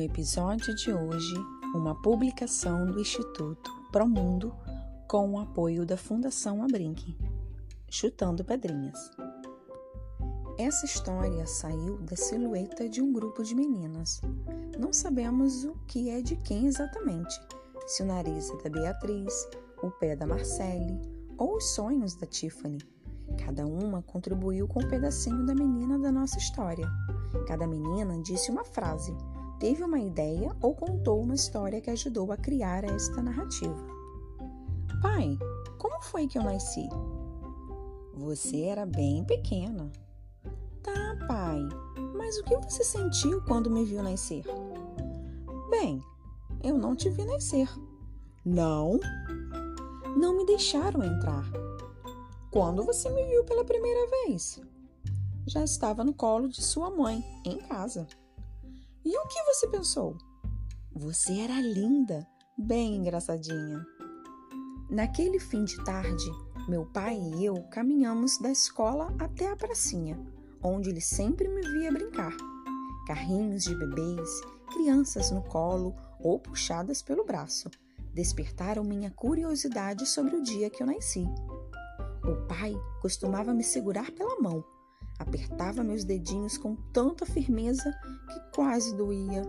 No episódio de hoje, uma publicação do Instituto Promundo com o apoio da Fundação Abrinque, Chutando Pedrinhas. Essa história saiu da silhueta de um grupo de meninas. Não sabemos o que é de quem exatamente, se o nariz é da Beatriz, o pé da Marcele ou os sonhos da Tiffany. Cada uma contribuiu com um pedacinho da menina da nossa história. Cada menina disse uma frase teve uma ideia ou contou uma história que ajudou a criar esta narrativa. Pai, como foi que eu nasci? Você era bem pequena. Tá, pai, mas o que você sentiu quando me viu nascer? Bem, eu não te vi nascer. Não? Não me deixaram entrar. Quando você me viu pela primeira vez? Já estava no colo de sua mãe, em casa. E o que você pensou? Você era linda, bem engraçadinha. Naquele fim de tarde, meu pai e eu caminhamos da escola até a pracinha, onde ele sempre me via brincar. Carrinhos de bebês, crianças no colo ou puxadas pelo braço, despertaram minha curiosidade sobre o dia que eu nasci. O pai costumava me segurar pela mão Apertava meus dedinhos com tanta firmeza que quase doía.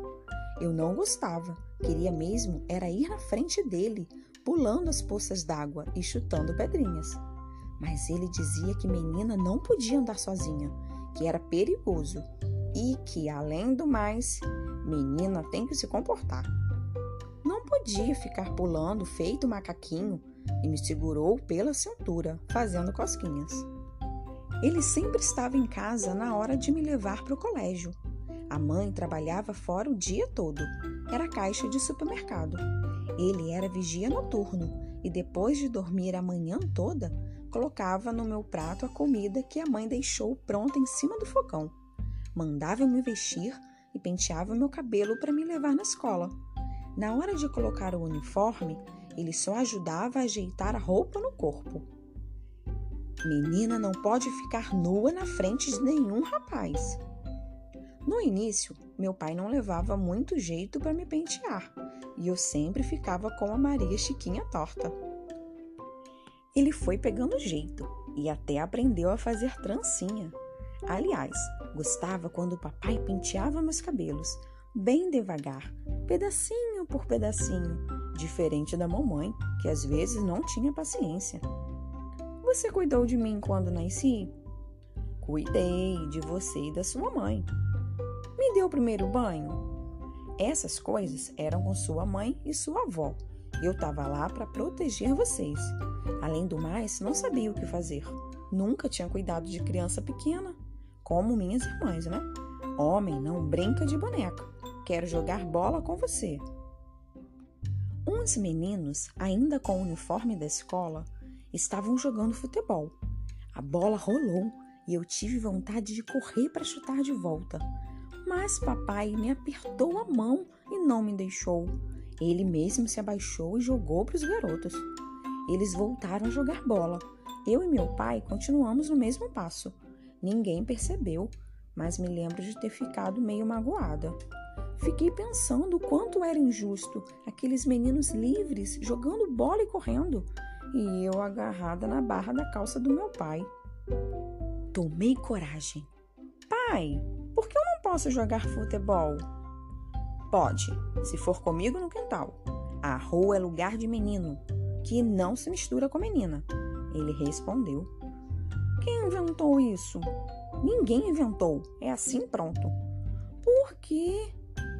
Eu não gostava, queria mesmo era ir na frente dele, pulando as poças d'água e chutando pedrinhas. Mas ele dizia que menina não podia andar sozinha, que era perigoso e que, além do mais, menina tem que se comportar. Não podia ficar pulando feito macaquinho e me segurou pela cintura, fazendo cosquinhas. Ele sempre estava em casa na hora de me levar para o colégio. A mãe trabalhava fora o dia todo. Era caixa de supermercado. Ele era vigia noturno e depois de dormir a manhã toda, colocava no meu prato a comida que a mãe deixou pronta em cima do fogão. Mandava eu me vestir e penteava meu cabelo para me levar na escola. Na hora de colocar o uniforme, ele só ajudava a ajeitar a roupa no corpo. Menina não pode ficar nua na frente de nenhum rapaz. No início, meu pai não levava muito jeito para me pentear e eu sempre ficava com a Maria Chiquinha torta. Ele foi pegando jeito e até aprendeu a fazer trancinha. Aliás, gostava quando o papai penteava meus cabelos, bem devagar, pedacinho por pedacinho, diferente da mamãe, que às vezes não tinha paciência. Você cuidou de mim quando nasci? Cuidei de você e da sua mãe. Me deu o primeiro banho? Essas coisas eram com sua mãe e sua avó. Eu estava lá para proteger vocês. Além do mais, não sabia o que fazer. Nunca tinha cuidado de criança pequena, como minhas irmãs, né? Homem não brinca de boneca. Quero jogar bola com você. Uns meninos, ainda com o uniforme da escola, estavam jogando futebol. A bola rolou e eu tive vontade de correr para chutar de volta. Mas papai me apertou a mão e não me deixou. Ele mesmo se abaixou e jogou para os garotos. Eles voltaram a jogar bola. Eu e meu pai continuamos no mesmo passo. Ninguém percebeu, mas me lembro de ter ficado meio magoada. Fiquei pensando quanto era injusto aqueles meninos livres jogando bola e correndo e eu agarrada na barra da calça do meu pai. Tomei coragem. Pai, por que eu não posso jogar futebol? Pode, se for comigo no quintal. A rua é lugar de menino, que não se mistura com menina. Ele respondeu. Quem inventou isso? Ninguém inventou, é assim pronto. Por quê?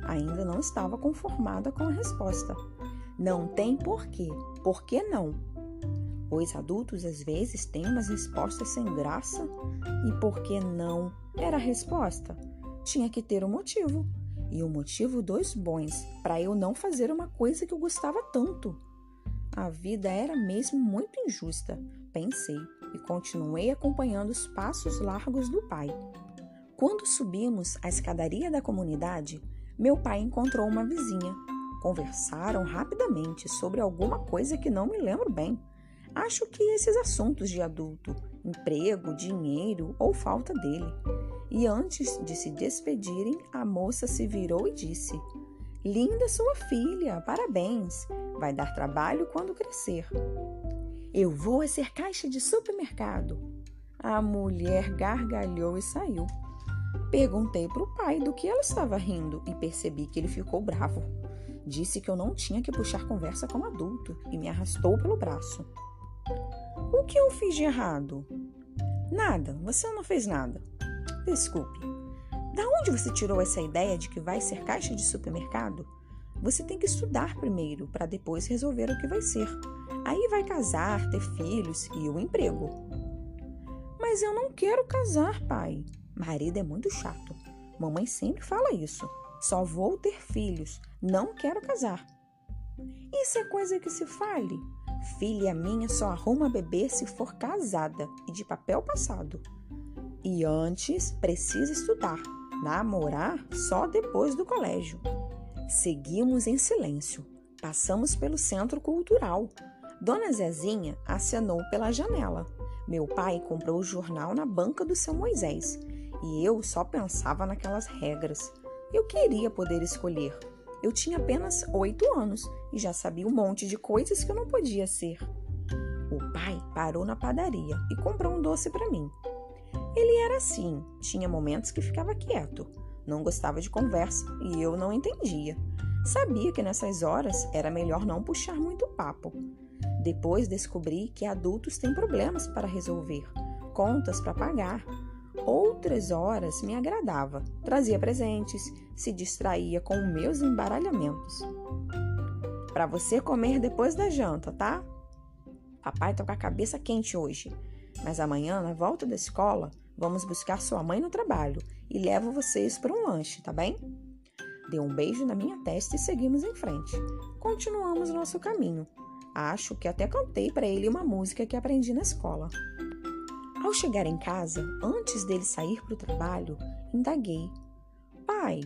Ainda não estava conformada com a resposta. Não tem porquê. Por que não? Os adultos às vezes têm umas respostas sem graça. E por que não? Era a resposta. Tinha que ter um motivo. E um motivo dos bons para eu não fazer uma coisa que eu gostava tanto. A vida era mesmo muito injusta, pensei, e continuei acompanhando os passos largos do pai. Quando subimos a escadaria da comunidade, meu pai encontrou uma vizinha. Conversaram rapidamente sobre alguma coisa que não me lembro bem. Acho que esses assuntos de adulto, emprego, dinheiro ou falta dele. E antes de se despedirem, a moça se virou e disse: Linda sua filha, parabéns. Vai dar trabalho quando crescer. Eu vou ser caixa de supermercado. A mulher gargalhou e saiu. Perguntei para o pai do que ela estava rindo e percebi que ele ficou bravo. Disse que eu não tinha que puxar conversa com adulto e me arrastou pelo braço. O que eu fiz de errado? Nada, você não fez nada. Desculpe. Da onde você tirou essa ideia de que vai ser caixa de supermercado? Você tem que estudar primeiro para depois resolver o que vai ser. Aí vai casar, ter filhos e o emprego. Mas eu não quero casar, pai. Marido é muito chato. Mamãe sempre fala isso. Só vou ter filhos, não quero casar. Isso é coisa que se fale. Filha minha só arruma bebê se for casada e de papel passado. E antes precisa estudar, namorar só depois do colégio. Seguimos em silêncio. Passamos pelo centro cultural. Dona Zezinha acenou pela janela. Meu pai comprou o jornal na banca do seu Moisés e eu só pensava naquelas regras. Eu queria poder escolher. Eu tinha apenas oito anos e já sabia um monte de coisas que eu não podia ser. O pai parou na padaria e comprou um doce para mim. Ele era assim, tinha momentos que ficava quieto, não gostava de conversa e eu não entendia. Sabia que nessas horas era melhor não puxar muito papo. Depois descobri que adultos têm problemas para resolver, contas para pagar. Outras horas me agradava, trazia presentes, se distraía com meus embaralhamentos. Para você comer depois da janta, tá? Papai tá com a cabeça quente hoje, mas amanhã, na volta da escola, Vamos buscar sua mãe no trabalho e levo vocês para um lanche, tá bem? Deu um beijo na minha testa e seguimos em frente. Continuamos nosso caminho. Acho que até cantei para ele uma música que aprendi na escola. Ao chegar em casa, antes dele sair para o trabalho, indaguei: Pai,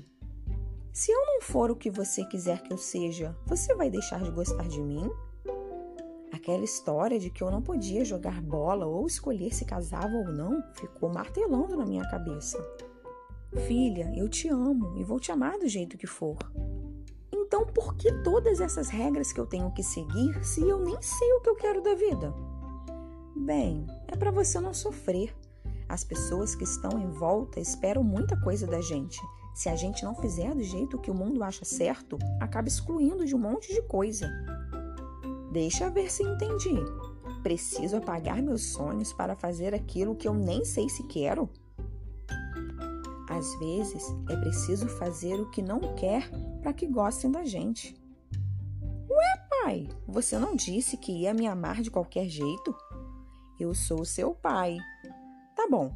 se eu não for o que você quiser que eu seja, você vai deixar de gostar de mim? Aquela história de que eu não podia jogar bola ou escolher se casava ou não ficou martelando na minha cabeça. Filha, eu te amo e vou te amar do jeito que for. Então, por que todas essas regras que eu tenho que seguir se eu nem sei o que eu quero da vida? Bem, é para você não sofrer. As pessoas que estão em volta esperam muita coisa da gente. Se a gente não fizer do jeito que o mundo acha certo, acaba excluindo de um monte de coisa. Deixa ver se entendi. Preciso apagar meus sonhos para fazer aquilo que eu nem sei se quero? Às vezes é preciso fazer o que não quer para que gostem da gente. Ué, pai, você não disse que ia me amar de qualquer jeito? Eu sou seu pai. Tá bom.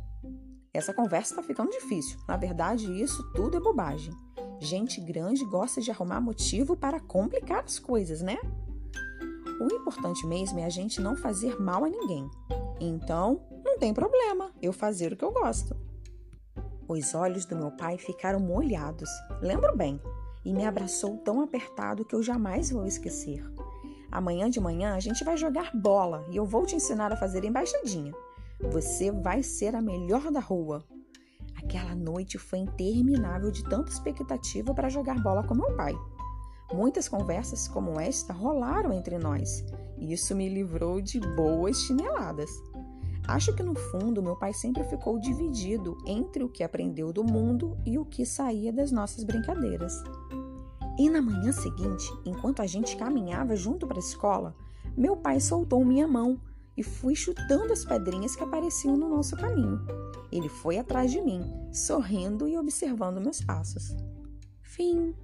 Essa conversa tá ficando difícil. Na verdade, isso tudo é bobagem. Gente grande gosta de arrumar motivo para complicar as coisas, né? O importante mesmo é a gente não fazer mal a ninguém. Então, não tem problema eu fazer o que eu gosto. Os olhos do meu pai ficaram molhados, lembro bem, e me abraçou tão apertado que eu jamais vou esquecer. Amanhã de manhã a gente vai jogar bola e eu vou te ensinar a fazer embaixadinha. Você vai ser a melhor da rua. Aquela noite foi interminável de tanta expectativa para jogar bola com meu pai. Muitas conversas como esta rolaram entre nós, e isso me livrou de boas chineladas. Acho que no fundo meu pai sempre ficou dividido entre o que aprendeu do mundo e o que saía das nossas brincadeiras. E na manhã seguinte, enquanto a gente caminhava junto para a escola, meu pai soltou minha mão e fui chutando as pedrinhas que apareciam no nosso caminho. Ele foi atrás de mim, sorrindo e observando meus passos. Fim.